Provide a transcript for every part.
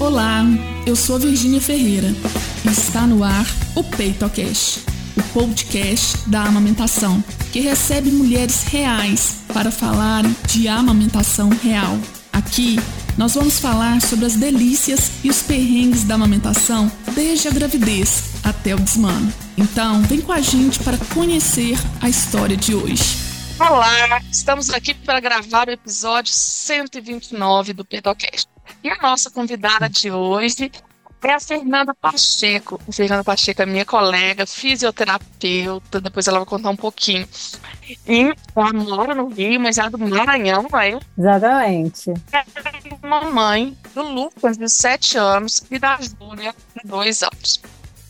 Olá, eu sou Virgínia Ferreira e está no ar o PeitoCast, o podcast da amamentação, que recebe mulheres reais para falar de amamentação real. Aqui nós vamos falar sobre as delícias e os perrengues da amamentação desde a gravidez até o desmano. Então, vem com a gente para conhecer a história de hoje. Olá, estamos aqui para gravar o episódio 129 do PeitoCast. E a nossa convidada de hoje é a Fernanda Pacheco. A Fernanda Pacheco é minha colega, fisioterapeuta, depois ela vai contar um pouquinho. E ela mora no Rio, mas é do Maranhão, não é? Exatamente. É mamãe do Lucas, de 7 anos, e da Júlia, de 2 anos.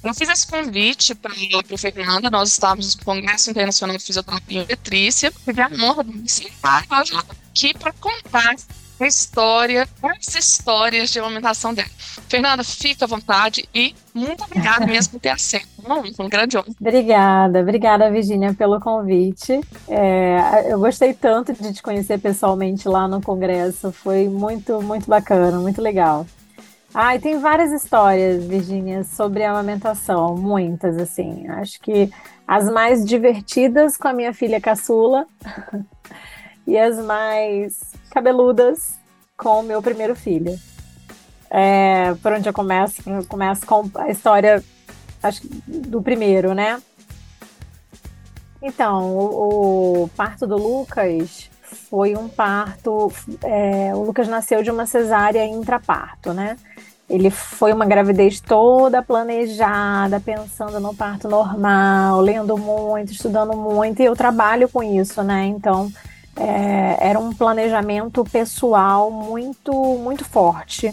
Eu fiz esse convite para a Fernanda, nós estávamos no Congresso Internacional de Fisioterapia e Petrícia, tive a honra de me sentar aqui para contar a história, as histórias de alimentação dela. Fernanda, fica à vontade e muito obrigada mesmo por ter aceito. Um, um grande honra. Obrigada, obrigada, Virginia, pelo convite. É, eu gostei tanto de te conhecer pessoalmente lá no congresso. Foi muito, muito bacana, muito legal. Ah, e tem várias histórias, Virginia, sobre a amamentação, muitas, assim. Acho que as mais divertidas com a minha filha caçula e as mais cabeludas com o meu primeiro filho. É, por onde eu começo? Eu começo com a história acho, do primeiro, né? Então, o, o parto do Lucas foi um parto. É, o Lucas nasceu de uma cesárea intraparto, né? Ele foi uma gravidez toda planejada, pensando no parto normal, lendo muito, estudando muito, e eu trabalho com isso, né? Então, é, era um planejamento pessoal muito, muito forte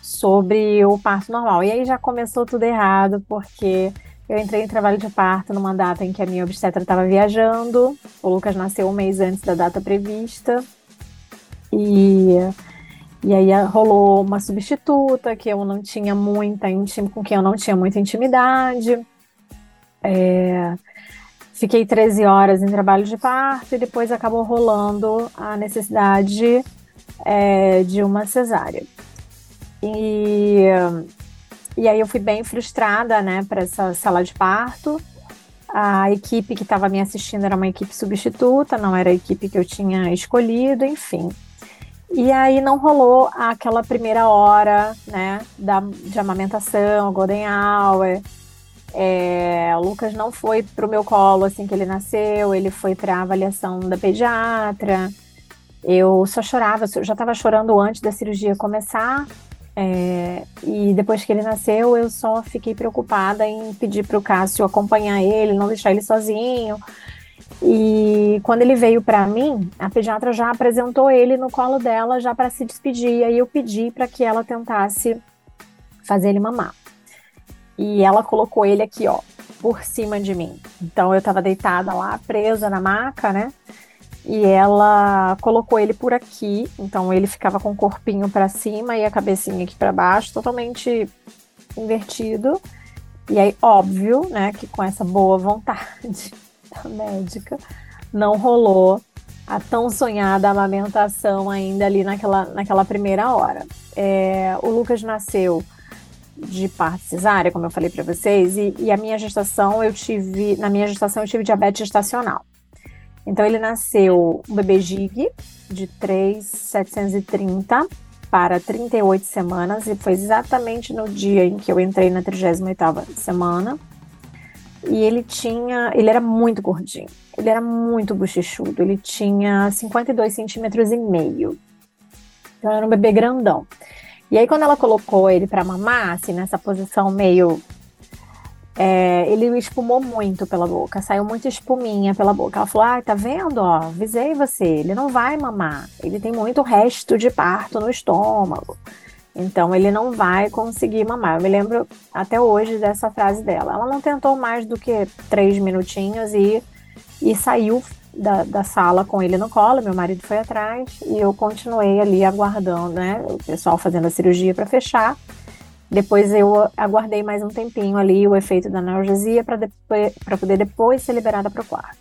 sobre o parto normal. E aí já começou tudo errado, porque eu entrei em trabalho de parto numa data em que a minha obstetra estava viajando. O Lucas nasceu um mês antes da data prevista. E, e aí rolou uma substituta que eu não tinha muita com quem eu não tinha muita intimidade. É, Fiquei 13 horas em trabalho de parto e depois acabou rolando a necessidade é, de uma cesárea. E, e aí eu fui bem frustrada, né, para essa sala de parto. A equipe que estava me assistindo era uma equipe substituta, não era a equipe que eu tinha escolhido, enfim. E aí não rolou aquela primeira hora, né, da, de amamentação, golden hour, é, o Lucas não foi para o meu colo assim que ele nasceu, ele foi para a avaliação da pediatra. Eu só chorava, eu já estava chorando antes da cirurgia começar. É, e depois que ele nasceu, eu só fiquei preocupada em pedir para o Cássio acompanhar ele, não deixar ele sozinho. E quando ele veio para mim, a pediatra já apresentou ele no colo dela já para se despedir. E eu pedi para que ela tentasse fazer ele mamar e ela colocou ele aqui, ó, por cima de mim. Então eu tava deitada lá, presa na maca, né? E ela colocou ele por aqui, então ele ficava com o corpinho para cima e a cabecinha aqui para baixo, totalmente invertido. E aí, óbvio, né, que com essa boa vontade da médica, não rolou a tão sonhada amamentação ainda ali naquela, naquela primeira hora. É, o Lucas nasceu de parto cesárea, como eu falei para vocês, e, e, a minha gestação eu tive, na minha gestação eu tive diabetes gestacional. Então ele nasceu um bebê gig de 3,730 para 38 semanas e foi exatamente no dia em que eu entrei na 38ª semana. E ele tinha, ele era muito gordinho, ele era muito bochechudo, ele tinha 52 centímetros e meio. Então era um bebê grandão. E aí, quando ela colocou ele para mamar, assim, nessa posição meio. É, ele espumou muito pela boca, saiu muita espuminha pela boca. Ela falou: Ah, tá vendo? Ó, avisei você, ele não vai mamar. Ele tem muito resto de parto no estômago. Então ele não vai conseguir mamar. Eu me lembro até hoje dessa frase dela. Ela não tentou mais do que três minutinhos e, e saiu da, da sala com ele no colo, meu marido foi atrás e eu continuei ali aguardando, né? O pessoal fazendo a cirurgia para fechar. Depois eu aguardei mais um tempinho ali o efeito da analgesia para poder depois ser liberada para o quarto.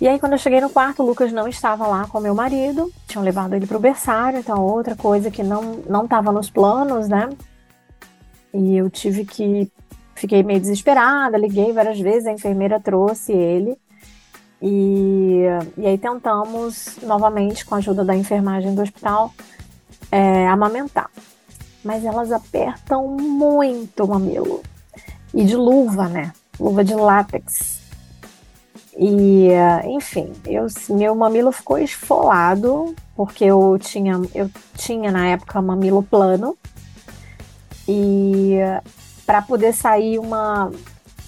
E aí, quando eu cheguei no quarto, o Lucas não estava lá com meu marido, tinham levado ele para o berçário, então outra coisa que não não estava nos planos, né? E eu tive que fiquei meio desesperada, liguei várias vezes, a enfermeira trouxe ele. E, e aí tentamos novamente, com a ajuda da enfermagem do hospital, é, amamentar. Mas elas apertam muito o mamilo. E de luva, né? Luva de látex. E, enfim, eu, meu mamilo ficou esfolado, porque eu tinha, eu tinha na época mamilo plano. E para poder sair uma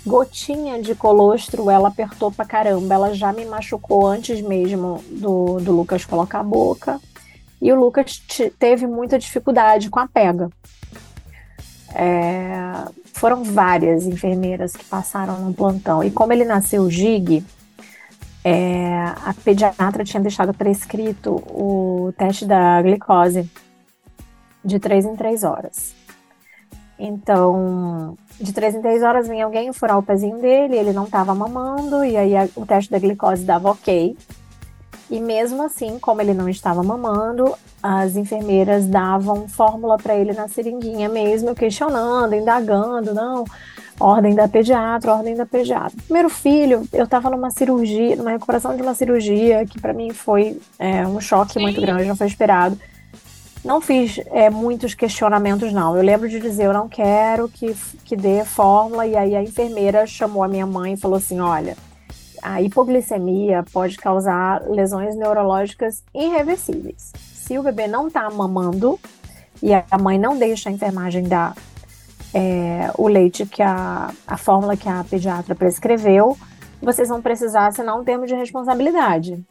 gotinha de colostro, ela apertou pra caramba. Ela já me machucou antes mesmo do, do Lucas colocar a boca. E o Lucas teve muita dificuldade com a pega. É, foram várias enfermeiras que passaram no plantão. E como ele nasceu gig, é, a pediatra tinha deixado prescrito o teste da glicose de três em três horas. Então, de três em três horas vinha alguém furar o pezinho dele, ele não estava mamando, e aí a, o teste da glicose dava ok. E mesmo assim, como ele não estava mamando, as enfermeiras davam fórmula para ele na seringuinha mesmo, questionando, indagando, não, ordem da pediatra, ordem da pediatra. Primeiro filho, eu estava numa cirurgia, numa recuperação de uma cirurgia que para mim foi é, um choque Sim. muito grande, não foi esperado. Não fiz é, muitos questionamentos, não. Eu lembro de dizer, eu não quero que, que dê fórmula, e aí a enfermeira chamou a minha mãe e falou assim: olha, a hipoglicemia pode causar lesões neurológicas irreversíveis. Se o bebê não está mamando e a mãe não deixa a enfermagem dar é, o leite que a, a fórmula que a pediatra prescreveu, vocês vão precisar assinar um termo de responsabilidade.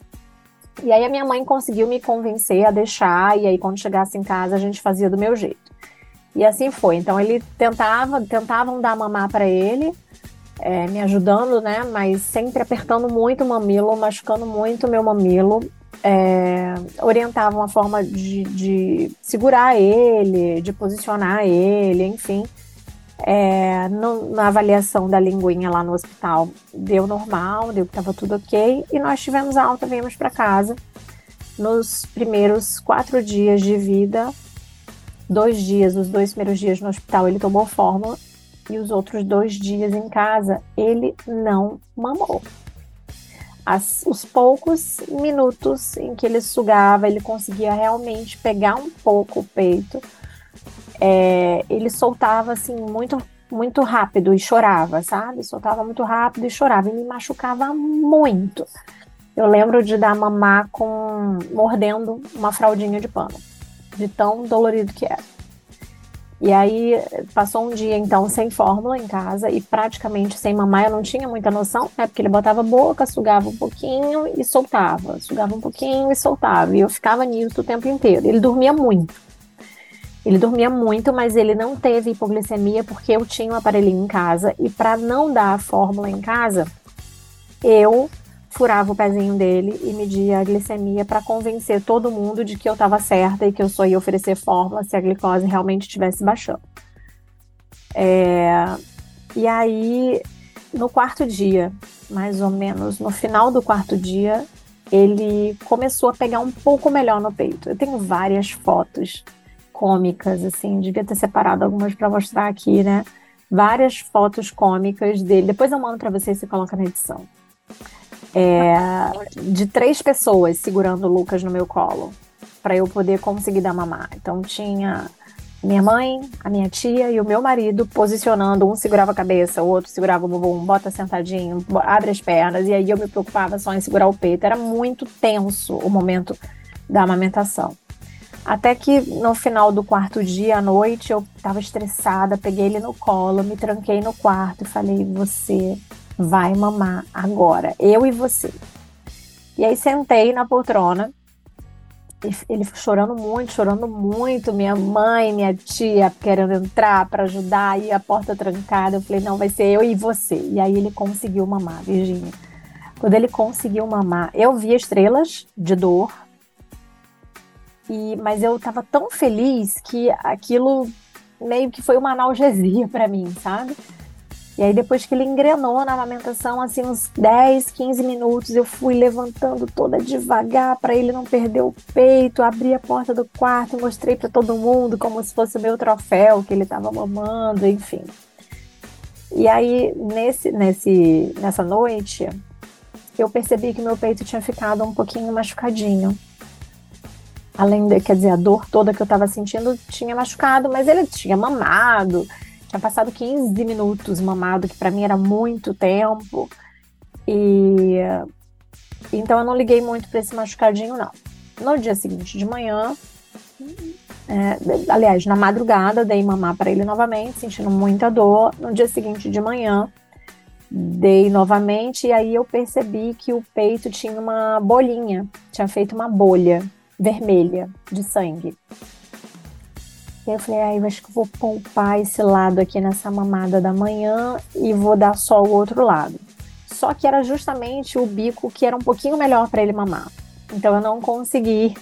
E aí a minha mãe conseguiu me convencer a deixar, e aí quando chegasse em casa a gente fazia do meu jeito. E assim foi. Então ele tentava, tentavam dar mamar para ele, é, me ajudando, né? Mas sempre apertando muito o mamilo, machucando muito o meu mamilo. É, orientavam a forma de, de segurar ele, de posicionar ele, enfim. É, no, na avaliação da linguinha lá no hospital, deu normal, deu que estava tudo ok, e nós tivemos alta, viemos para casa. Nos primeiros quatro dias de vida, dois dias, os dois primeiros dias no hospital, ele tomou fórmula, e os outros dois dias em casa, ele não mamou. As, os poucos minutos em que ele sugava, ele conseguia realmente pegar um pouco o peito é, ele soltava assim muito muito rápido e chorava, sabe? Soltava muito rápido e chorava e me machucava muito. Eu lembro de dar mamar com mordendo uma fraldinha de pano, de tão dolorido que era. E aí passou um dia então sem fórmula em casa e praticamente sem mamar, eu não tinha muita noção, né? Porque ele botava a boca, sugava um pouquinho e soltava, sugava um pouquinho e soltava. E eu ficava nisso o tempo inteiro. Ele dormia muito. Ele dormia muito, mas ele não teve hipoglicemia porque eu tinha um aparelhinho em casa e para não dar a fórmula em casa, eu furava o pezinho dele e media a glicemia para convencer todo mundo de que eu estava certa e que eu só ia oferecer fórmula se a glicose realmente estivesse baixando. É... E aí, no quarto dia, mais ou menos no final do quarto dia, ele começou a pegar um pouco melhor no peito. Eu tenho várias fotos cômicas, assim, devia ter separado algumas para mostrar aqui, né? Várias fotos cômicas dele. Depois eu mando para você se coloca na edição. É, de três pessoas segurando o Lucas no meu colo para eu poder conseguir dar mamar. Então tinha minha mãe, a minha tia e o meu marido posicionando, um segurava a cabeça, o outro segurava o bumbum, bota sentadinho, abre as pernas, e aí eu me preocupava só em segurar o peito. Era muito tenso o momento da amamentação. Até que no final do quarto dia, à noite, eu estava estressada, peguei ele no colo, me tranquei no quarto e falei: Você vai mamar agora, eu e você. E aí sentei na poltrona, ele chorando muito, chorando muito, minha mãe, minha tia querendo entrar para ajudar, e a porta trancada. Eu falei: Não, vai ser eu e você. E aí ele conseguiu mamar, Virginia. Quando ele conseguiu mamar, eu vi estrelas de dor, e, mas eu tava tão feliz que aquilo meio que foi uma analgesia para mim, sabe? E aí, depois que ele engrenou na amamentação, assim, uns 10, 15 minutos, eu fui levantando toda devagar para ele não perder o peito, abri a porta do quarto, mostrei para todo mundo como se fosse o meu troféu que ele estava mamando, enfim. E aí, nesse, nesse, nessa noite, eu percebi que meu peito tinha ficado um pouquinho machucadinho. Além de, quer dizer, a dor toda que eu estava sentindo tinha machucado, mas ele tinha mamado, tinha passado 15 minutos mamado, que para mim era muito tempo. E então eu não liguei muito para esse machucadinho, não. No dia seguinte de manhã, é, aliás, na madrugada, dei mamar para ele novamente, sentindo muita dor. No dia seguinte de manhã, dei novamente e aí eu percebi que o peito tinha uma bolinha, tinha feito uma bolha vermelha de sangue. E eu falei, ai, acho que vou poupar esse lado aqui nessa mamada da manhã e vou dar só o outro lado. Só que era justamente o bico que era um pouquinho melhor para ele mamar. Então eu não consegui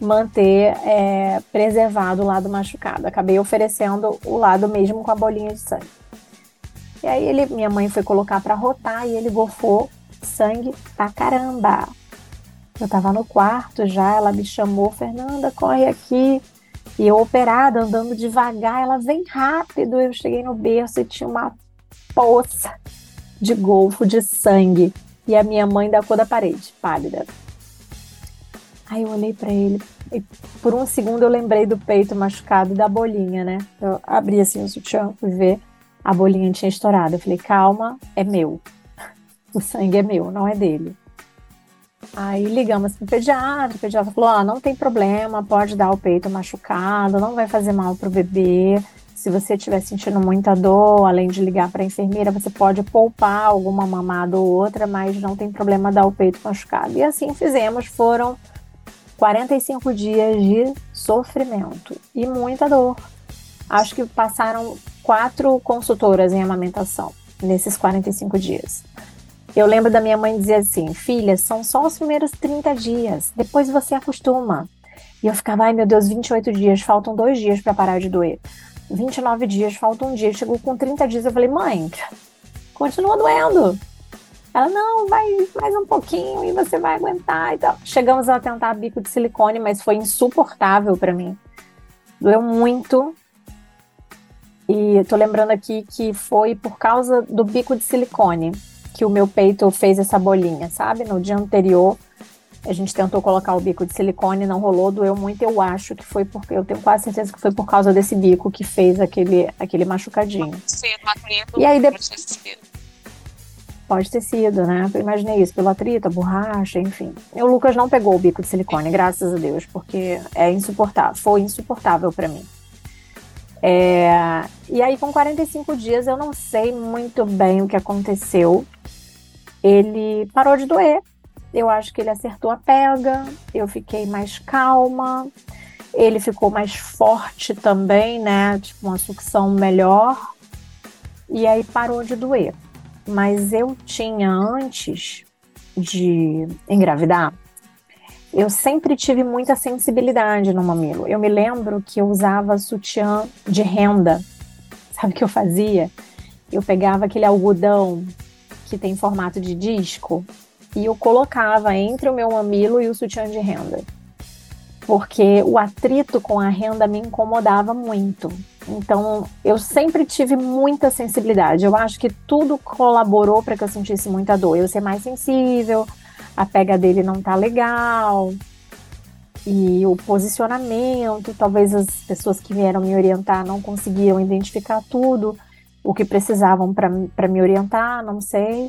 manter é, preservado o lado machucado. Acabei oferecendo o lado mesmo com a bolinha de sangue. E aí ele, minha mãe foi colocar para rotar e ele gofou sangue pra caramba. Eu tava no quarto já, ela me chamou, Fernanda, corre aqui. E eu operada, andando devagar, ela vem rápido. Eu cheguei no berço e tinha uma poça de golfo de sangue. E a minha mãe da cor da parede, pálida. Aí eu olhei para ele e por um segundo eu lembrei do peito machucado e da bolinha, né? Eu abri assim o sutiã, fui ver, a bolinha tinha estourado. Eu falei, calma, é meu. O sangue é meu, não é dele. Aí ligamos pro pediatra, o pediatra falou: ah, não tem problema, pode dar o peito machucado, não vai fazer mal pro bebê. Se você estiver sentindo muita dor, além de ligar para a enfermeira, você pode poupar alguma mamada ou outra, mas não tem problema dar o peito machucado. E assim fizemos, foram 45 dias de sofrimento e muita dor. Acho que passaram quatro consultoras em amamentação nesses 45 dias. Eu lembro da minha mãe dizer assim: filha, são só os primeiros 30 dias, depois você acostuma. E eu ficava, ai meu Deus, 28 dias, faltam dois dias para parar de doer. 29 dias, falta um dia. Chegou com 30 dias, eu falei, mãe, continua doendo. Ela, não, vai mais um pouquinho e você vai aguentar e tal. Chegamos a tentar bico de silicone, mas foi insuportável para mim. Doeu muito. E tô lembrando aqui que foi por causa do bico de silicone que o meu peito fez essa bolinha, sabe? No dia anterior, a gente tentou colocar o bico de silicone, não rolou, doeu muito. Eu acho que foi porque eu tenho quase certeza que foi por causa desse bico que fez aquele, aquele machucadinho. Sim, e aí depois Pode ter sido, né? Eu imaginei isso, pelo atrito, a borracha, enfim. E o Lucas não pegou o bico de silicone, graças a Deus, porque é insuportável, foi insuportável para mim. É... E aí, com 45 dias, eu não sei muito bem o que aconteceu. Ele parou de doer. Eu acho que ele acertou a pega, eu fiquei mais calma, ele ficou mais forte também, né? Tipo, uma sucção melhor. E aí parou de doer mas eu tinha antes de engravidar, eu sempre tive muita sensibilidade no mamilo. Eu me lembro que eu usava sutiã de renda. Sabe o que eu fazia? Eu pegava aquele algodão que tem formato de disco e eu colocava entre o meu mamilo e o sutiã de renda. Porque o atrito com a renda me incomodava muito. Então, eu sempre tive muita sensibilidade. Eu acho que tudo colaborou para que eu sentisse muita dor. Eu ser mais sensível, a pega dele não tá legal, e o posicionamento, talvez as pessoas que vieram me orientar não conseguiam identificar tudo, o que precisavam para me orientar, não sei.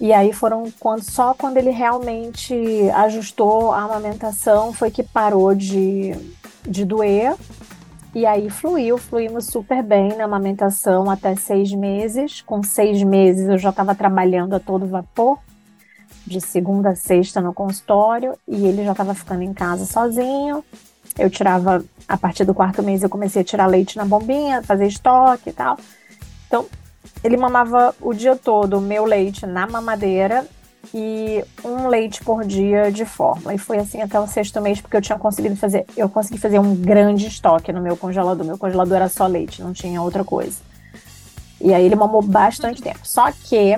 E aí foram quando, só quando ele realmente ajustou a amamentação foi que parou de, de doer e aí fluiu, fluímos super bem na amamentação até seis meses. Com seis meses eu já estava trabalhando a todo vapor, de segunda a sexta no consultório, e ele já estava ficando em casa sozinho. Eu tirava, a partir do quarto mês, eu comecei a tirar leite na bombinha, fazer estoque e tal. Então, ele mamava o dia todo o meu leite na mamadeira e um leite por dia de fórmula. E foi assim até o sexto mês, porque eu tinha conseguido fazer, eu consegui fazer um grande estoque no meu congelador. Meu congelador era só leite, não tinha outra coisa. E aí ele mamou bastante tempo. Só que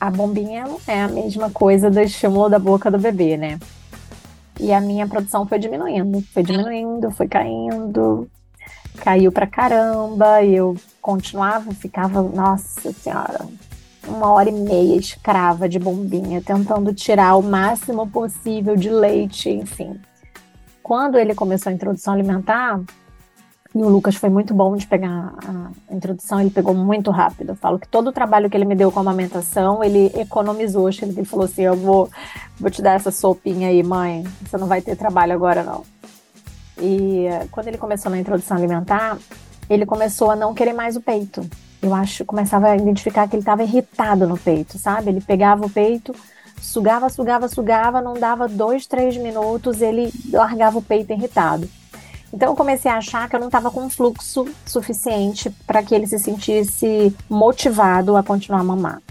a bombinha não é a mesma coisa do estímulo da boca do bebê, né? E a minha produção foi diminuindo, foi diminuindo, foi caindo, caiu pra caramba, e eu continuava, ficava, nossa senhora, uma hora e meia escrava de bombinha, tentando tirar o máximo possível de leite, enfim. Quando ele começou a introdução alimentar, e o Lucas foi muito bom de pegar a introdução, ele pegou muito rápido. Eu falo que todo o trabalho que ele me deu com a amamentação, ele economizou. Ele falou assim: Eu vou, vou te dar essa sopinha aí, mãe. Você não vai ter trabalho agora, não. E quando ele começou na introdução alimentar, ele começou a não querer mais o peito. Eu acho, começava a identificar que ele estava irritado no peito, sabe? Ele pegava o peito, sugava, sugava, sugava, não dava dois, três minutos, ele largava o peito irritado. Então eu comecei a achar que eu não estava com fluxo suficiente para que ele se sentisse motivado a continuar a mamar.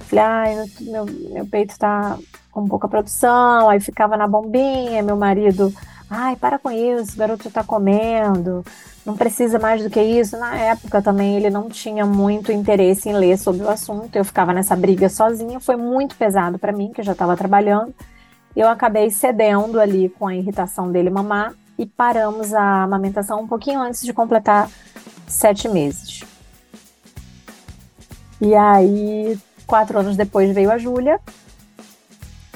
Falei, ai, meu, meu peito está com pouca produção, aí ficava na bombinha, meu marido, ai, para com isso, o garoto está comendo, não precisa mais do que isso. Na época também ele não tinha muito interesse em ler sobre o assunto, eu ficava nessa briga sozinha, foi muito pesado para mim, que eu já estava trabalhando. Eu acabei cedendo ali com a irritação dele mamar e paramos a amamentação um pouquinho antes de completar sete meses. E aí, quatro anos depois veio a Júlia.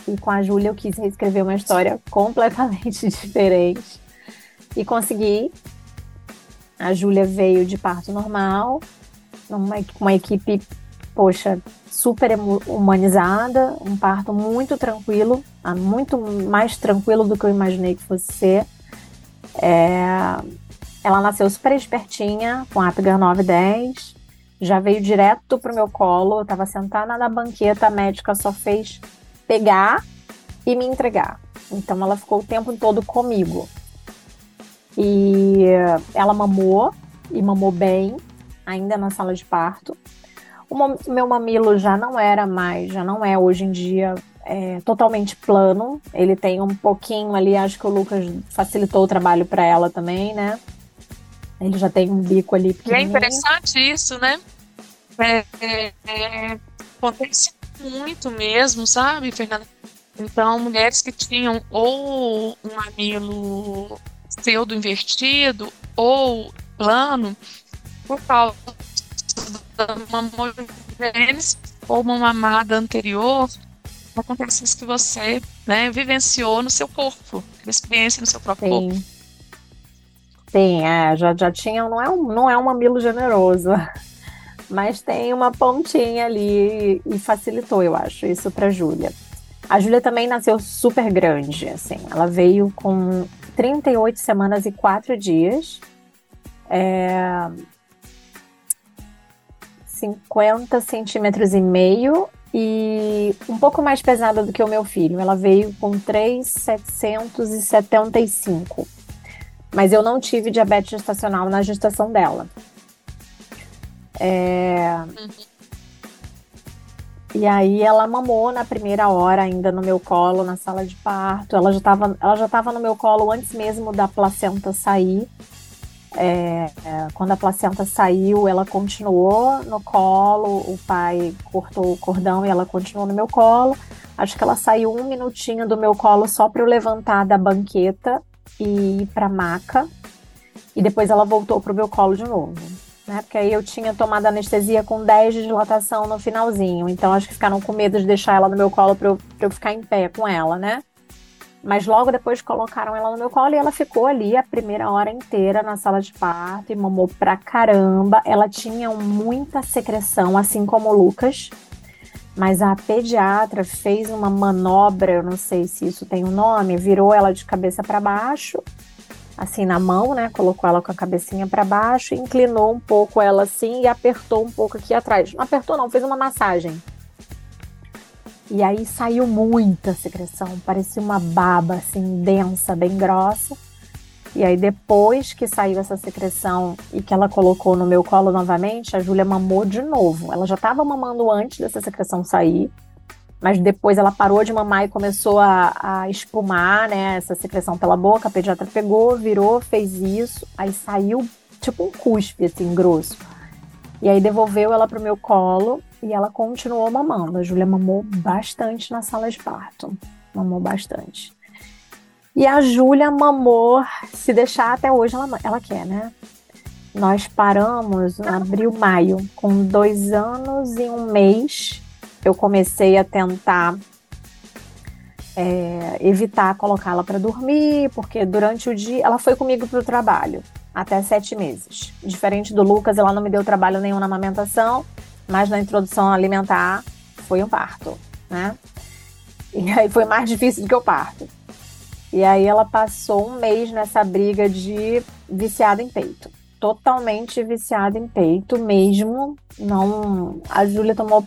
E com a Júlia eu quis reescrever uma história completamente diferente. E consegui. A Júlia veio de parto normal, uma, uma equipe, poxa, super humanizada, um parto muito tranquilo, muito mais tranquilo do que eu imaginei que fosse ser. É, ela nasceu super espertinha, com Apgar 910, já veio direto pro meu colo, eu tava sentada na banqueta, a médica só fez pegar e me entregar. Então ela ficou o tempo todo comigo. E ela mamou, e mamou bem, ainda na sala de parto. O meu mamilo já não era mais, já não é hoje em dia é, totalmente plano. Ele tem um pouquinho ali, acho que o Lucas facilitou o trabalho para ela também, né? Ele já tem um bico ali E é interessante isso, né? É, é, é, acontece muito mesmo, sabe, Fernanda? Então, mulheres que tinham ou um mamilo pseudo invertido ou plano, por causa da mamogênese ou uma mamada anterior, acontece isso que você né, vivenciou no seu corpo, experiência no seu próprio Sim. corpo. Sim, é, já, já tinha, não é, um, não é um mamilo generoso, mas tem uma pontinha ali e facilitou, eu acho, isso para Júlia. A Júlia também nasceu super grande, assim, ela veio com 38 semanas e 4 dias, é, 50 centímetros e meio e um pouco mais pesada do que o meu filho. Ela veio com 3,775. Mas eu não tive diabetes gestacional na gestação dela. É... E aí ela mamou na primeira hora ainda no meu colo, na sala de parto. Ela já estava ela já no meu colo antes mesmo da placenta sair. É, é, quando a placenta saiu, ela continuou no colo, o pai cortou o cordão e ela continuou no meu colo. Acho que ela saiu um minutinho do meu colo só para eu levantar da banqueta e ir para maca. E depois ela voltou para o meu colo de novo. Né? Porque aí eu tinha tomado anestesia com 10 de dilatação no finalzinho. Então acho que ficaram com medo de deixar ela no meu colo para eu, eu ficar em pé com ela, né? Mas logo depois colocaram ela no meu colo e ela ficou ali a primeira hora inteira na sala de parto e mamou pra caramba. Ela tinha muita secreção, assim como o Lucas. Mas a pediatra fez uma manobra, eu não sei se isso tem um nome, virou ela de cabeça para baixo, assim na mão, né? Colocou ela com a cabecinha para baixo, inclinou um pouco ela assim e apertou um pouco aqui atrás. Não apertou, não, fez uma massagem e aí saiu muita secreção, parecia uma baba assim densa, bem grossa. E aí depois que saiu essa secreção e que ela colocou no meu colo novamente, a Júlia mamou de novo. Ela já estava mamando antes dessa secreção sair, mas depois ela parou de mamar e começou a, a espumar, né, essa secreção pela boca. A pediatra pegou, virou, fez isso, aí saiu tipo um cuspe assim grosso. E aí devolveu ela pro meu colo e ela continuou mamando. A Júlia mamou bastante na sala de parto. Mamou bastante. E a Júlia mamou, se deixar até hoje, ela, ela quer, né? Nós paramos em abril, maio, com dois anos e um mês. Eu comecei a tentar é, evitar colocá-la para dormir, porque durante o dia ela foi comigo para o trabalho até sete meses. Diferente do Lucas, ela não me deu trabalho nenhum na amamentação, mas na introdução alimentar foi um parto, né? E aí foi mais difícil do que o parto. E aí ela passou um mês nessa briga de viciada em peito. Totalmente viciada em peito mesmo. Não, a Júlia tomou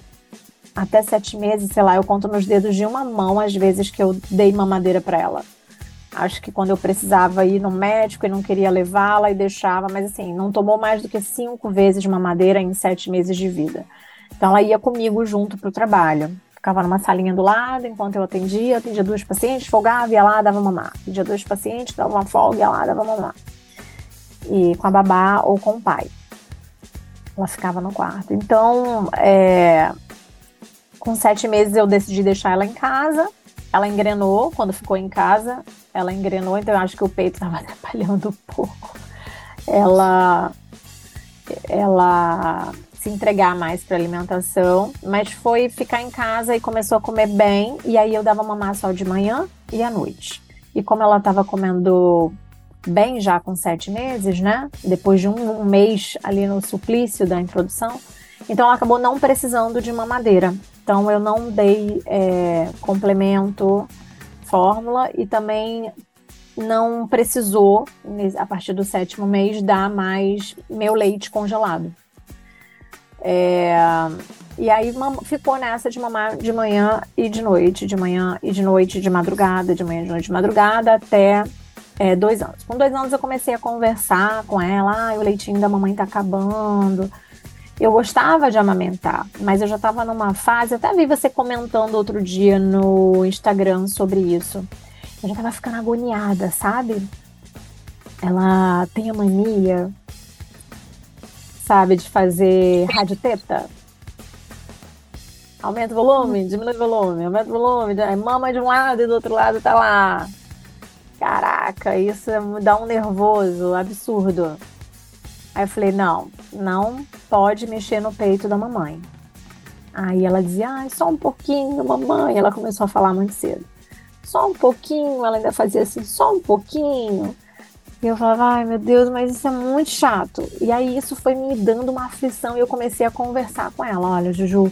até sete meses, sei lá, eu conto nos dedos de uma mão as vezes que eu dei mamadeira para ela. Acho que quando eu precisava ir no médico e não queria levá-la e deixava, mas assim, não tomou mais do que cinco vezes mamadeira em sete meses de vida. Então ela ia comigo junto para o trabalho. Ficava numa salinha do lado enquanto eu atendia, atendia duas pacientes, folgava, ia lá, dava mamar. Atendia dois pacientes, dava uma folga, ia lá, dava mamar. E com a babá ou com o pai. Ela ficava no quarto. Então, é, com sete meses eu decidi deixar ela em casa. Ela engrenou quando ficou em casa. Ela engrenou, então eu acho que o peito estava atrapalhando um pouco. Ela, ela se entregar mais para alimentação, mas foi ficar em casa e começou a comer bem. E aí eu dava mamar só de manhã e à noite. E como ela estava comendo bem já com sete meses, né? Depois de um, um mês ali no suplício da introdução, então ela acabou não precisando de mamadeira. Então eu não dei é, complemento, fórmula e também não precisou, a partir do sétimo mês, dar mais meu leite congelado. É, e aí ficou nessa de mamar de manhã e de noite, de manhã e de noite, de madrugada, de manhã, de noite, de madrugada, até é, dois anos. Com dois anos eu comecei a conversar com ela, ah, o leitinho da mamãe tá acabando, eu gostava de amamentar, mas eu já estava numa fase, até vi você comentando outro dia no Instagram sobre isso. Eu já estava ficando agoniada, sabe? Ela tem a mania, sabe, de fazer rádio teta. Aumenta o volume, diminui o volume, aumenta o volume, aí mama de um lado e do outro lado tá lá. Caraca, isso me dá um nervoso absurdo. Aí eu falei, não, não pode mexer no peito da mamãe. Aí ela dizia, ah, só um pouquinho, mamãe. Ela começou a falar muito cedo. Só um pouquinho, ela ainda fazia assim, só um pouquinho. E eu falava, ai meu Deus, mas isso é muito chato. E aí isso foi me dando uma aflição e eu comecei a conversar com ela. Olha, Juju,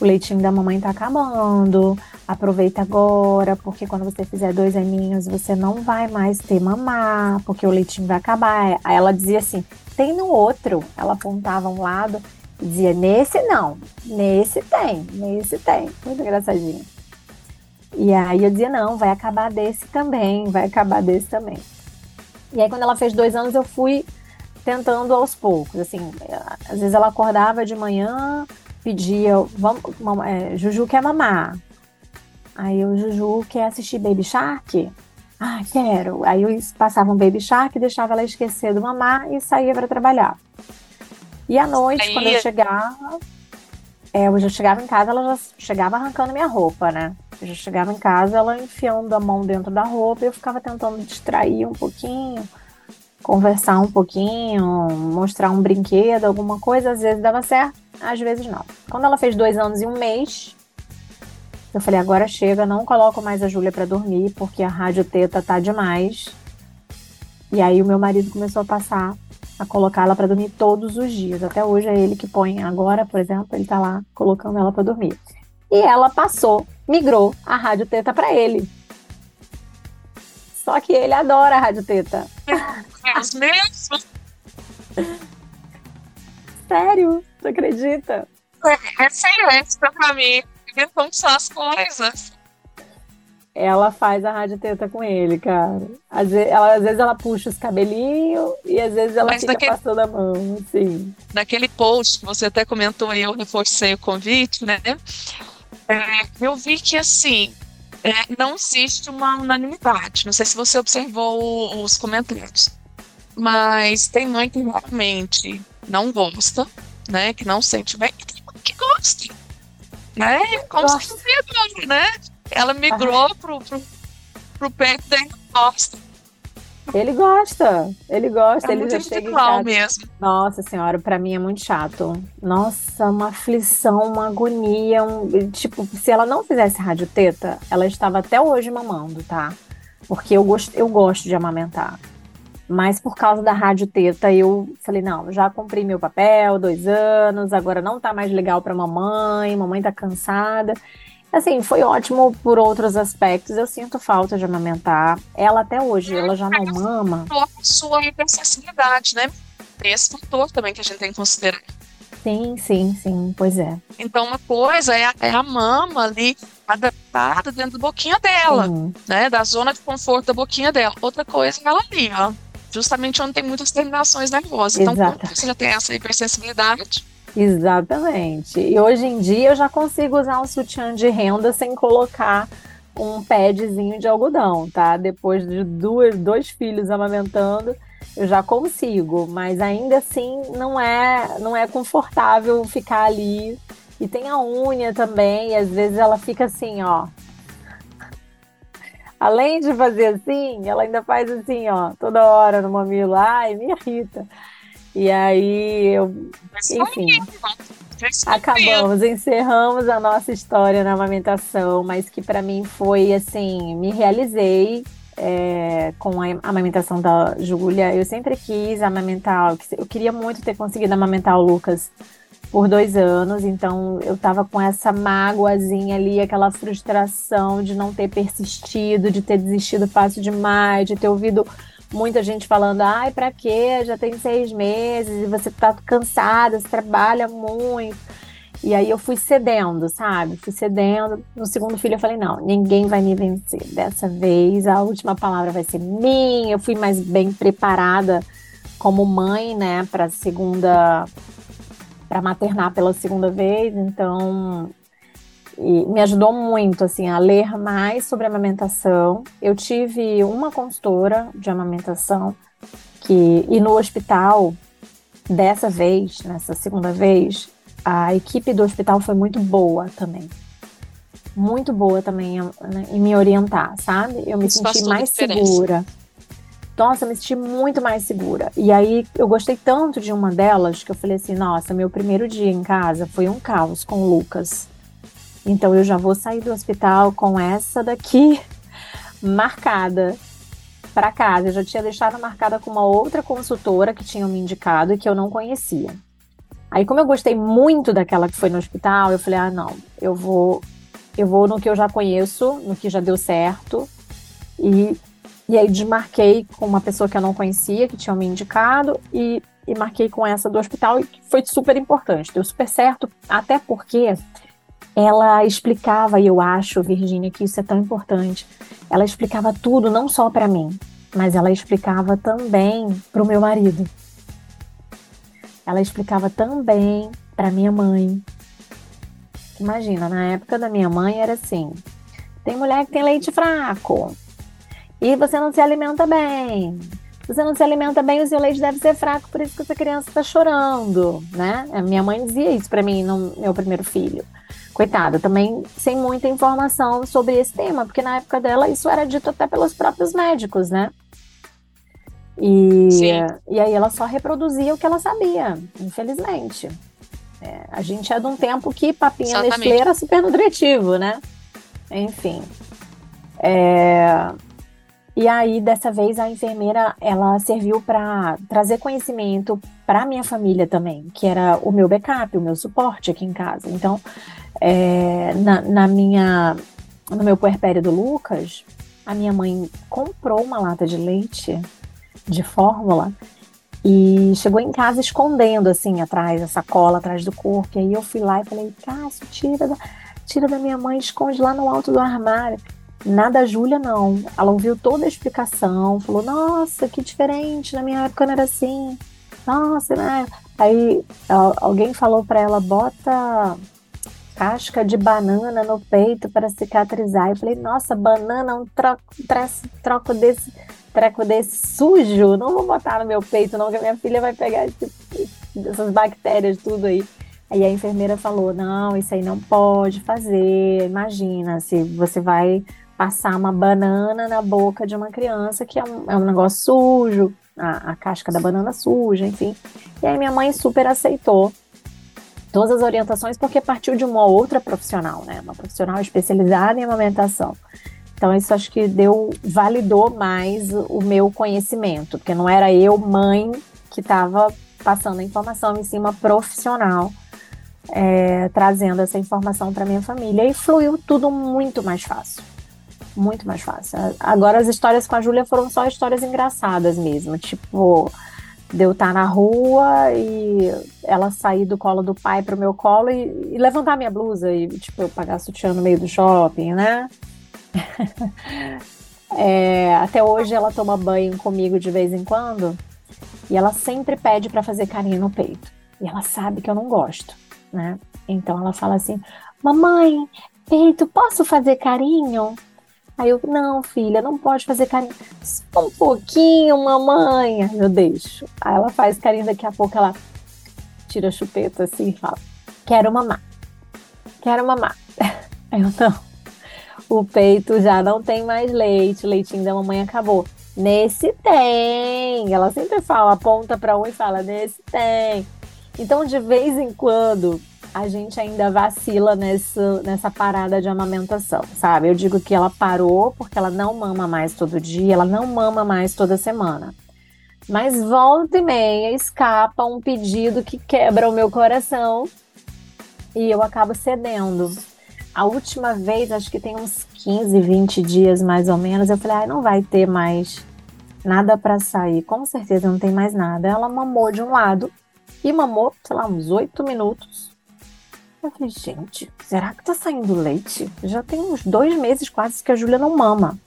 o leitinho da mamãe tá acabando, aproveita agora, porque quando você fizer dois aninhos, você não vai mais ter mamar, porque o leitinho vai acabar. Aí ela dizia assim: tem no outro. Ela apontava um lado e dizia: nesse não, nesse tem, nesse tem. Muito engraçadinho. E aí eu dizia: não, vai acabar desse também, vai acabar desse também. E aí quando ela fez dois anos, eu fui tentando aos poucos. Assim, às vezes ela acordava de manhã, pedia: vamos, é, Juju quer mamar. Aí o Juju quer assistir Baby Shark. Ah, quero. Aí eu passava um Baby Shark, deixava ela esquecer do mamar e saía para trabalhar. E à noite, Aí... quando eu chegava, é, eu já chegava em casa, ela já chegava arrancando minha roupa, né? Eu já chegava em casa, ela enfiando a mão dentro da roupa e eu ficava tentando distrair um pouquinho, conversar um pouquinho, mostrar um brinquedo, alguma coisa. Às vezes dava certo, às vezes não. Quando ela fez dois anos e um mês, eu falei, agora chega, não coloco mais a Júlia para dormir, porque a rádio teta tá demais. E aí o meu marido começou a passar a colocar ela para dormir todos os dias. Até hoje é ele que põe. Agora, por exemplo, ele tá lá colocando ela para dormir. E ela passou, migrou a rádio teta para ele. Só que ele adora a rádio teta. É os mesmos? Sério? Tu acredita? É, é silêncio pra mim como são as coisas. Ela faz a rádio teta com ele, cara. Às vezes ela, às vezes ela puxa os cabelinhos e às vezes ela Mas fica daquele, passando a mão, assim. Naquele post que você até comentou e eu reforcei o convite, né? É, eu vi que, assim, é, não existe uma unanimidade. Não sei se você observou os comentários. Mas tem mãe que realmente não gosta né, que não sente bem, e tem mãe que gosta, né, como se fosse né, ela migrou ah. pro, pro, pro peito da gosta. Ele gosta, ele gosta, é ele já chega em casa. mesmo. Nossa senhora, para mim é muito chato. Nossa, uma aflição, uma agonia, um, tipo, se ela não fizesse rádio teta, ela estava até hoje mamando, tá? Porque eu gosto, eu gosto de amamentar. Mas por causa da rádio teta, eu falei, não, já cumpri meu papel, dois anos, agora não tá mais legal para mamãe, mamãe tá cansada. Assim, foi ótimo por outros aspectos. Eu sinto falta de amamentar. Ela até hoje, ela já não mama. A sua hipersensibilidade, né? Esse fator também que a gente tem que considerar. Sim, sim, sim, pois é. Então, uma coisa é a, é a mama ali adaptada dentro da boquinha dela, sim. né? Da zona de conforto da boquinha dela. Outra coisa é ela ali, ó. Justamente onde tem muitas terminações nervosas. Então, você já tem essa hipersensibilidade, Exatamente. E hoje em dia eu já consigo usar um sutiã de renda sem colocar um padzinho de algodão, tá? Depois de duas, dois filhos amamentando, eu já consigo, mas ainda assim não é não é confortável ficar ali. E tem a unha também, e às vezes ela fica assim, ó. Além de fazer assim, ela ainda faz assim, ó, toda hora no mamilo. Ai, me irrita. E aí eu, enfim, acabamos, encerramos a nossa história na amamentação, mas que para mim foi assim, me realizei é, com a amamentação da Júlia. Eu sempre quis amamentar, eu queria muito ter conseguido amamentar o Lucas por dois anos, então eu tava com essa mágoazinha ali, aquela frustração de não ter persistido, de ter desistido fácil demais, de ter ouvido muita gente falando, ai, pra quê? Já tem seis meses e você tá cansada, você trabalha muito. E aí eu fui cedendo, sabe? Fui cedendo. No segundo filho eu falei, não, ninguém vai me vencer. Dessa vez a última palavra vai ser minha. Eu fui mais bem preparada como mãe, né, para segunda para maternar pela segunda vez, então e me ajudou muito assim a ler mais sobre amamentação. Eu tive uma consultora de amamentação que e no hospital dessa vez, nessa segunda vez, a equipe do hospital foi muito boa também. Muito boa também né, em me orientar, sabe? Eu me Isso senti mais segura. Nossa, me senti muito mais segura. E aí eu gostei tanto de uma delas que eu falei assim: nossa, meu primeiro dia em casa foi um caos com o Lucas. Então eu já vou sair do hospital com essa daqui marcada para casa. Eu já tinha deixado marcada com uma outra consultora que tinha me indicado e que eu não conhecia. Aí, como eu gostei muito daquela que foi no hospital, eu falei: ah, não, eu vou, eu vou no que eu já conheço, no que já deu certo. E, e aí desmarquei com uma pessoa que eu não conhecia, que tinha me indicado, e, e marquei com essa do hospital, e foi super importante, deu super certo, até porque ela explicava, e eu acho, Virgínia, que isso é tão importante. Ela explicava tudo, não só para mim, mas ela explicava também para o meu marido. Ela explicava também para minha mãe. Imagina, na época da minha mãe era assim: tem mulher que tem leite fraco e você não se alimenta bem. Você não se alimenta bem, o seu leite deve ser fraco, por isso que essa criança está chorando, né? Minha mãe dizia isso para mim no meu primeiro filho coitada, também sem muita informação sobre esse tema, porque na época dela isso era dito até pelos próprios médicos, né? E, e aí ela só reproduzia o que ela sabia, infelizmente. É, a gente é de um tempo que papinha Nestlé era super nutritivo, né? Enfim. É, e aí, dessa vez, a enfermeira, ela serviu para trazer conhecimento para minha família também, que era o meu backup, o meu suporte aqui em casa. Então, é, na, na, minha, no meu puerpério do Lucas, a minha mãe comprou uma lata de leite de fórmula e chegou em casa escondendo assim atrás, a sacola atrás do corpo. E aí eu fui lá e falei: Cássio, tira da, tira da minha mãe, esconde lá no alto do armário. Nada, Júlia, não. Ela ouviu toda a explicação, falou: Nossa, que diferente, na minha época não era assim. Nossa, né? Aí alguém falou para ela: Bota casca de banana no peito para cicatrizar. Eu falei, nossa, banana, um troco, troco desse, treco desse sujo, não vou botar no meu peito, não, que a minha filha vai pegar esse, essas bactérias, tudo aí. Aí a enfermeira falou: não, isso aí não pode fazer. Imagina, se você vai passar uma banana na boca de uma criança, que é um, é um negócio sujo, a, a casca da banana suja, enfim. E aí minha mãe super aceitou todas as orientações, porque partiu de uma outra profissional, né? Uma profissional especializada em amamentação. Então, isso acho que deu, validou mais o meu conhecimento, porque não era eu, mãe, que estava passando a informação, em cima profissional é, trazendo essa informação para minha família. E fluiu tudo muito mais fácil. Muito mais fácil. Agora, as histórias com a Júlia foram só histórias engraçadas mesmo. Tipo, de eu estar na rua e ela sair do colo do pai para o meu colo e, e, levantar minha blusa e, tipo, eu pagar sutiã no meio do shopping, né? é, até hoje ela toma banho comigo de vez em quando e ela sempre pede para fazer carinho no peito. E ela sabe que eu não gosto, né? Então ela fala assim: Mamãe, peito, posso fazer carinho? Aí eu, não, filha, não pode fazer carinho. Só um pouquinho, mamãe. Aí eu deixo. Aí ela faz carinho, daqui a pouco ela tira a chupeta assim e fala: Quero mamar. Quero mamar. Aí eu, não. O peito já não tem mais leite, o leitinho da mamãe acabou. Nesse tem. Ela sempre fala, aponta para um e fala: Nesse tem. Então, de vez em quando, a gente ainda vacila nessa, nessa parada de amamentação, sabe? Eu digo que ela parou porque ela não mama mais todo dia, ela não mama mais toda semana. Mas volta e meia escapa um pedido que quebra o meu coração e eu acabo cedendo. A última vez, acho que tem uns 15, 20 dias mais ou menos, eu falei, ah, não vai ter mais nada para sair. Com certeza não tem mais nada. Ela mamou de um lado e mamou, sei lá, uns 8 minutos. Eu falei, gente, será que tá saindo leite? Já tem uns dois meses quase que a Júlia não mama.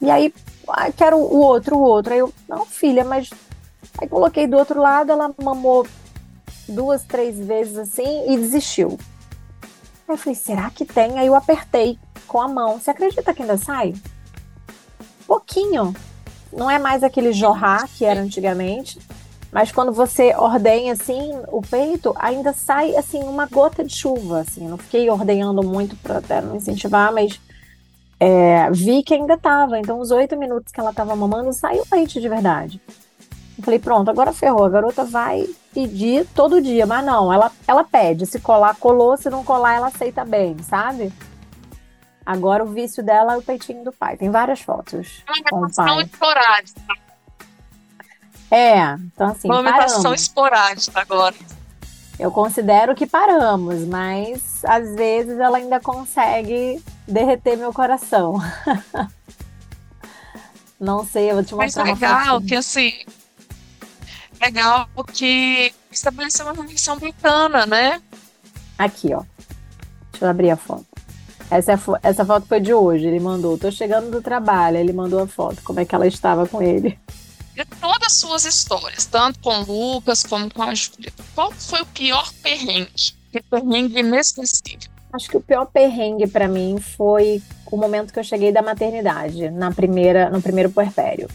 E aí, ah, quero o outro, o outro. Aí eu, não, filha, mas. Aí coloquei do outro lado, ela mamou duas, três vezes assim e desistiu. Aí eu falei, será que tem? Aí eu apertei com a mão. Você acredita que ainda sai? Pouquinho. Não é mais aquele jorrar que era antigamente, mas quando você ordenha assim o peito, ainda sai assim uma gota de chuva. Assim, não fiquei ordenhando muito para até não incentivar, mas é, vi que ainda estava. Então, os oito minutos que ela estava mamando, saiu leite de verdade. Eu falei, pronto, agora ferrou. A garota vai pedir todo dia, mas não, ela, ela pede. Se colar, colou. Se não colar, ela aceita bem, sabe? Agora o vício dela é o peitinho do pai. Tem várias fotos é com o pai. esporádica. É, então assim. Uma alimentação esporádica agora. Eu considero que paramos, mas às vezes ela ainda consegue derreter meu coração. Não sei, eu vou te mostrar. Mas legal que assim, legal que estabeleceu uma relação bacana, né? Aqui, ó. Deixa eu abrir a foto. Essa, é, essa foto foi de hoje, ele mandou. Tô chegando do trabalho, ele mandou a foto, como é que ela estava com ele. De todas as suas histórias, tanto com o Lucas como com a Júlia, qual foi o pior perrengue? Que perrengue inesquecível? Acho que o pior perrengue para mim foi o momento que eu cheguei da maternidade, na primeira, no primeiro puerpério.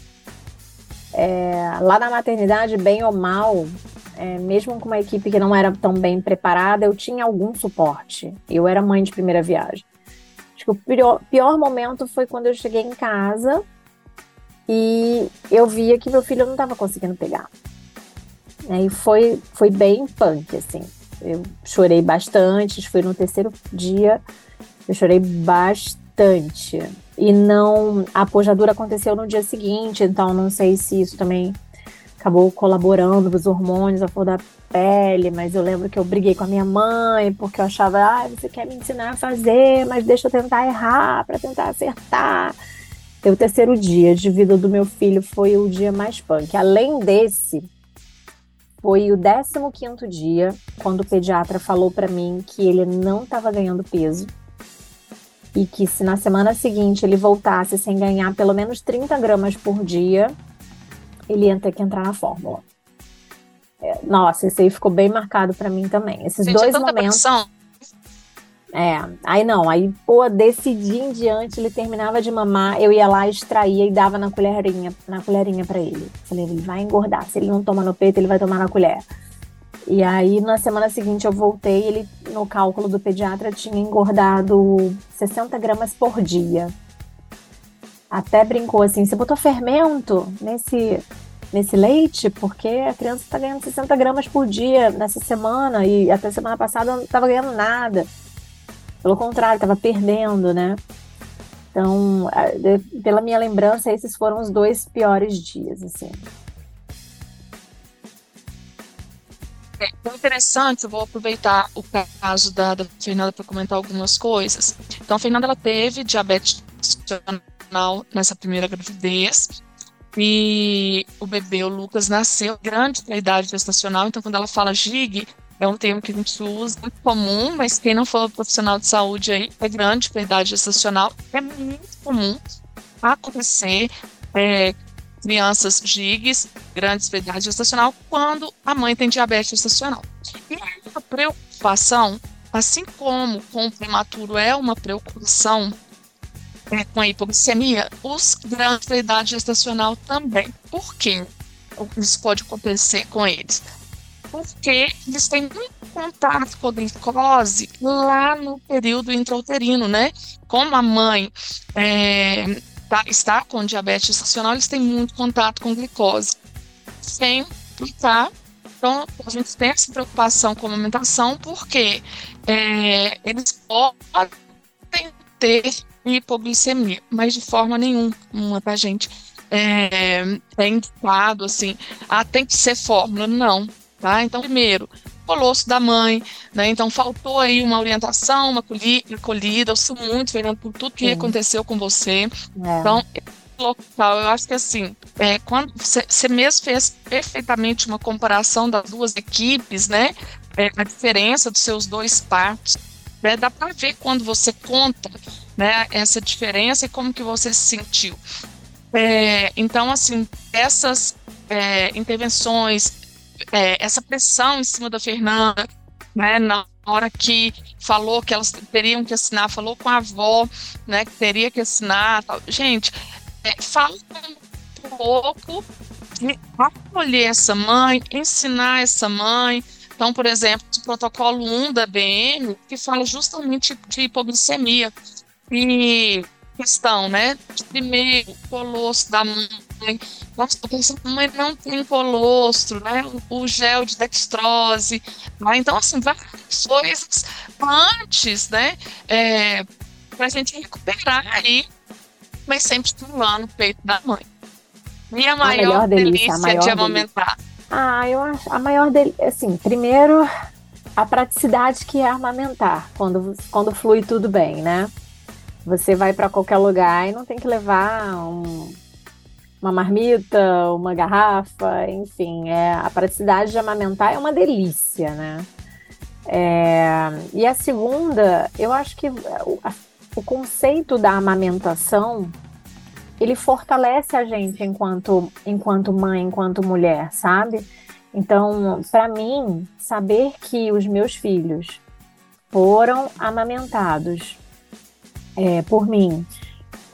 É, lá na maternidade, bem ou mal, é, mesmo com uma equipe que não era tão bem preparada, eu tinha algum suporte. Eu era mãe de primeira viagem. Acho que o pior, pior momento foi quando eu cheguei em casa e eu via que meu filho não estava conseguindo pegar. E foi, foi bem punk, assim. Eu chorei bastante, foi no terceiro dia, eu chorei bastante. E não. A pojadura aconteceu no dia seguinte, então não sei se isso também acabou colaborando para os hormônios, a flor da pele, mas eu lembro que eu briguei com a minha mãe, porque eu achava, ah, você quer me ensinar a fazer, mas deixa eu tentar errar para tentar acertar. E o terceiro dia de vida do meu filho foi o dia mais punk. Além desse, foi o 15 quinto dia, quando o pediatra falou para mim que ele não estava ganhando peso e que se na semana seguinte ele voltasse sem ganhar pelo menos 30 gramas por dia, ele ia ter que entrar na fórmula. É, nossa, esse aí ficou bem marcado para mim também. Esses Gente, dois momentos. Pressão. É, aí não, aí, pô, desse dia em diante ele terminava de mamar, eu ia lá, extraía e dava na colherinha, na colherinha para ele. Falei, ele vai engordar, se ele não toma no peito, ele vai tomar na colher. E aí, na semana seguinte, eu voltei, ele, no cálculo do pediatra, tinha engordado 60 gramas por dia. Até brincou assim, você botou fermento nesse, nesse leite? Porque a criança está ganhando 60 gramas por dia nessa semana, e até semana passada não estava ganhando nada. Pelo contrário, estava perdendo, né? Então, pela minha lembrança, esses foram os dois piores dias, assim. É interessante, eu vou aproveitar o caso da, da Fernanda para comentar algumas coisas. Então, a Fernanda ela teve diabetes nessa primeira gravidez, e o bebê, o Lucas, nasceu grande para a idade gestacional, então quando ela fala GIG, é um termo que a gente usa muito comum, mas quem não for profissional de saúde aí é grande idade gestacional. É muito comum acontecer é, crianças gigs, grandes idade gestacional, quando a mãe tem diabetes gestacional. E a preocupação, assim como com o prematuro é uma preocupação é, com a hipoglicemia, os grandes para a idade gestacional também. Por quê? Isso pode acontecer com eles porque eles têm muito contato com a glicose lá no período intrauterino, né? Como a mãe é, tá, está com diabetes gestacional, eles têm muito contato com glicose. Sem tá? Então, a gente tem essa preocupação com a amamentação, porque é, eles podem ter hipoglicemia, mas de forma nenhuma, tá, gente? É, é indicado assim, ah, tem que ser fórmula. Não, Tá? Então, primeiro, colosso da mãe, né? Então faltou aí uma orientação, uma acolhida. Eu sou muito, Fernando, por tudo que Sim. aconteceu com você. É. Então, local, eu acho que assim, é, quando você mesmo fez perfeitamente uma comparação das duas equipes, né? É, a diferença dos seus dois partos. Né, dá para ver quando você conta né, essa diferença e como que você se sentiu. É, então, assim, essas é, intervenções, é, essa pressão em cima da Fernanda, né, na hora que falou que elas teriam que assinar, falou com a avó, né, que teria que assinar, tal. gente, é, fala um pouco de acolher essa mãe, ensinar essa mãe. Então, por exemplo, o protocolo 1 da BM, que fala justamente de hipoglicemia. E questão, né? Primeiro, o colosso da mãe. Nossa, tô pensando, mãe não tem colostro, né? O, gel de dextrose. Né? Então, assim, várias coisas antes, né? É, pra gente recuperar aí, mas sempre estimulando o peito da mãe. E a maior, a delícia, delícia a maior de amamentar? Ah, eu acho a maior delícia, assim, primeiro a praticidade que é amamentar, quando, quando flui tudo bem, né? Você vai para qualquer lugar e não tem que levar um, uma marmita, uma garrafa, enfim, é, a praticidade de amamentar é uma delícia, né? É, e a segunda, eu acho que o, a, o conceito da amamentação ele fortalece a gente enquanto, enquanto mãe, enquanto mulher, sabe? Então, para mim, saber que os meus filhos foram amamentados é, por mim,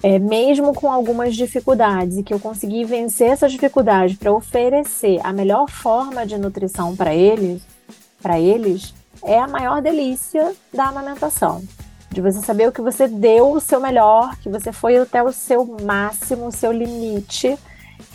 é, mesmo com algumas dificuldades, e que eu consegui vencer essas dificuldades para oferecer a melhor forma de nutrição para eles, para eles, é a maior delícia da amamentação. De você saber o que você deu o seu melhor, que você foi até o seu máximo, o seu limite,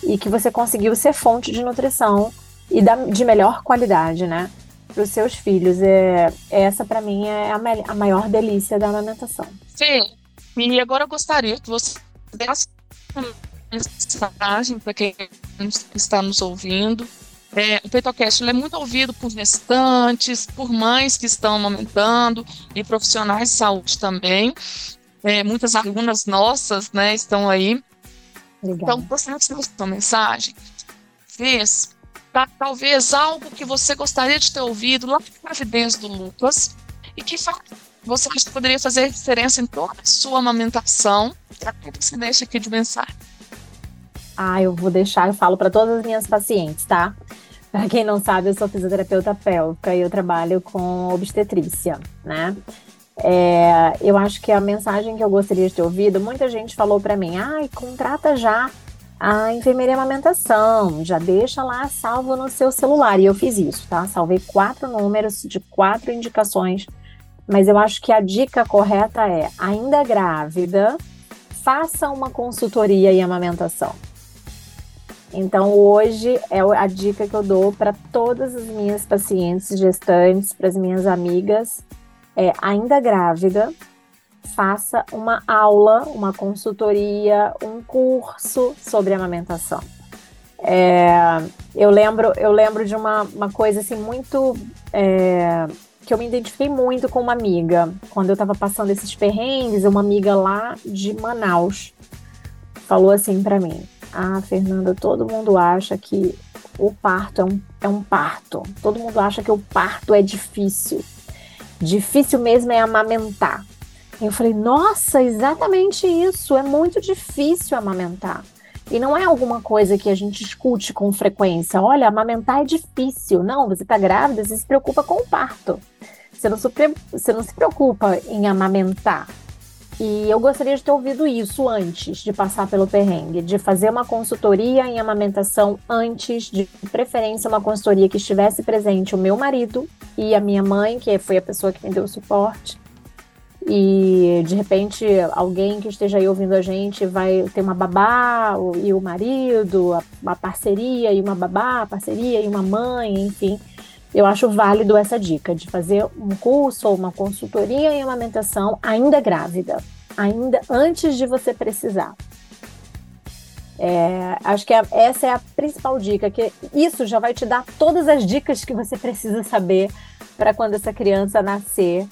e que você conseguiu ser fonte de nutrição e da, de melhor qualidade, né? Para os seus filhos. É, essa, para mim, é a, a maior delícia da amamentação. Sim. E agora eu gostaria que você desse uma mensagem para quem está nos ouvindo. É, o PeitoCast é muito ouvido por gestantes, por mães que estão amamentando e profissionais de saúde também. É, muitas alunas nossas né, estão aí. Então, gostaria de dar uma mensagem. Fez, tá, talvez algo que você gostaria de ter ouvido lá na gravidez do Lucas e que você acha que poderia fazer diferença em toda a sua amamentação? O que você deixa aqui de mensagem? Ah, eu vou deixar, eu falo para todas as minhas pacientes, tá? Para quem não sabe, eu sou fisioterapeuta pélvica e eu trabalho com obstetrícia, né? É, eu acho que a mensagem que eu gostaria de ter ouvido, muita gente falou para mim, ai, contrata já a enfermeira amamentação, já deixa lá salvo no seu celular. E eu fiz isso, tá? Salvei quatro números de quatro indicações, mas eu acho que a dica correta é, ainda grávida, faça uma consultoria em amamentação. Então, hoje é a dica que eu dou para todas as minhas pacientes gestantes, para as minhas amigas, é ainda grávida, faça uma aula, uma consultoria, um curso sobre amamentação. É, eu lembro, eu lembro de uma, uma coisa assim muito é, que eu me identifiquei muito com uma amiga quando eu estava passando esses perrengues. Uma amiga lá de Manaus falou assim para mim: Ah, Fernanda, todo mundo acha que o parto é um, é um parto. Todo mundo acha que o parto é difícil. Difícil mesmo é amamentar. Eu falei, nossa, exatamente isso. É muito difícil amamentar. E não é alguma coisa que a gente escute com frequência. Olha, amamentar é difícil. Não, você está grávida, você se preocupa com o parto. Você não, se, você não se preocupa em amamentar. E eu gostaria de ter ouvido isso antes de passar pelo perrengue, de fazer uma consultoria em amamentação antes, de preferência uma consultoria que estivesse presente o meu marido e a minha mãe, que foi a pessoa que me deu suporte, e de repente alguém que esteja aí ouvindo a gente vai ter uma babá e o marido, uma parceria e uma babá, parceria e uma mãe, enfim. Eu acho válido essa dica de fazer um curso ou uma consultoria em amamentação ainda grávida, ainda antes de você precisar. É, acho que essa é a principal dica, que isso já vai te dar todas as dicas que você precisa saber para quando essa criança nascer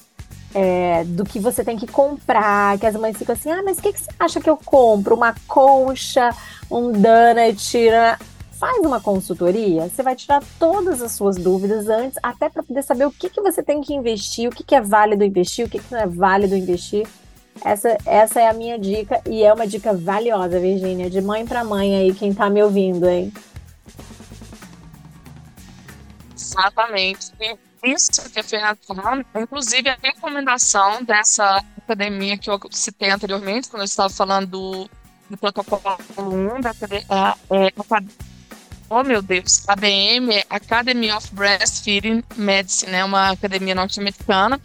é, do que você tem que comprar, que as mães ficam assim, ah, mas o que, que você acha que eu compro? Uma concha, um donut? Né? Faz uma consultoria, você vai tirar todas as suas dúvidas antes, até para poder saber o que, que você tem que investir, o que, que é válido investir, o que, que não é válido investir. Essa, essa é a minha dica e é uma dica valiosa, Virgínia, de mãe para mãe aí, quem tá me ouvindo, hein? Exatamente isso que a Fernanda falando, inclusive a recomendação dessa academia que eu citei anteriormente, quando eu estava falando do, protocolo 1 da é, é, oh meu Deus, ABM, Academy of Breastfeeding Medicine, né, uma academia norte-americana,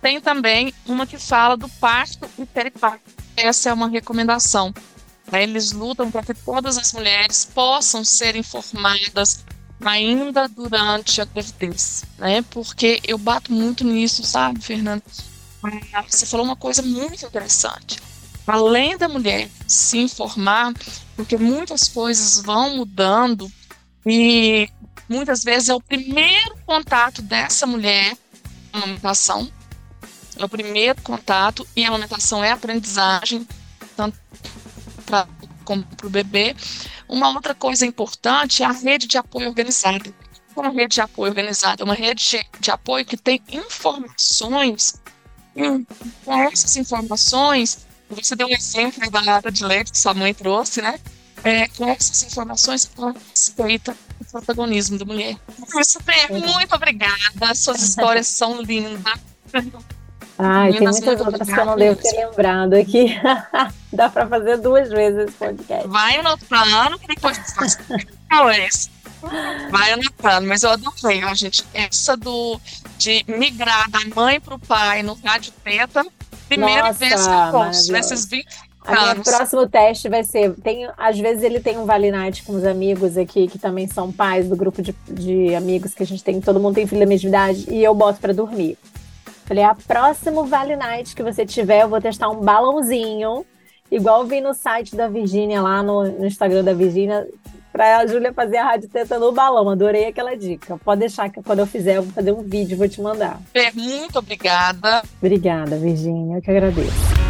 tem também uma que fala do parto e periparto. Essa é uma recomendação. Eles lutam para que todas as mulheres possam ser informadas ainda durante a gravidez, né? Porque eu bato muito nisso, sabe, Fernanda? Ah, você falou uma coisa muito interessante. Além da mulher se informar, porque muitas coisas vão mudando e muitas vezes é o primeiro contato dessa mulher com a amamentação. É o primeiro contato e a amamentação é aprendizagem, tanto para o bebê. Uma outra coisa importante é a rede de apoio organizada. Uma rede de apoio organizada, uma rede de, apoio que tem informações. E com essas informações, você deu um exemplo da lata de leite que sua mãe trouxe, né? É, com essas informações, ela respeita o protagonismo da mulher. Isso, muito obrigada. Suas histórias são lindas. Ai, tem muitas outras que eu não devo ter lembrado aqui. Dá para fazer duas vezes esse podcast. Vai anotando, que depois depois. Vai anotando, mas eu adorei, ó, gente. Essa do de migrar da mãe para o pai no rádio teta, primeira Nossa, vez que eu posso, nesses 20 anos. O próximo teste vai ser. Tem, às vezes ele tem um Vale Night com os amigos aqui, que também são pais do grupo de, de amigos que a gente tem, todo mundo tem filho da mesma idade, e eu boto para dormir. Falei, a próximo Vale Night que você tiver, eu vou testar um balãozinho, igual vi no site da Virgínia, lá no, no Instagram da Virgínia, para a Júlia fazer a rádio teta no balão. Adorei aquela dica. Pode deixar que quando eu fizer, eu vou fazer um vídeo, vou te mandar. Muito obrigada. Obrigada, Virgínia. Eu que agradeço.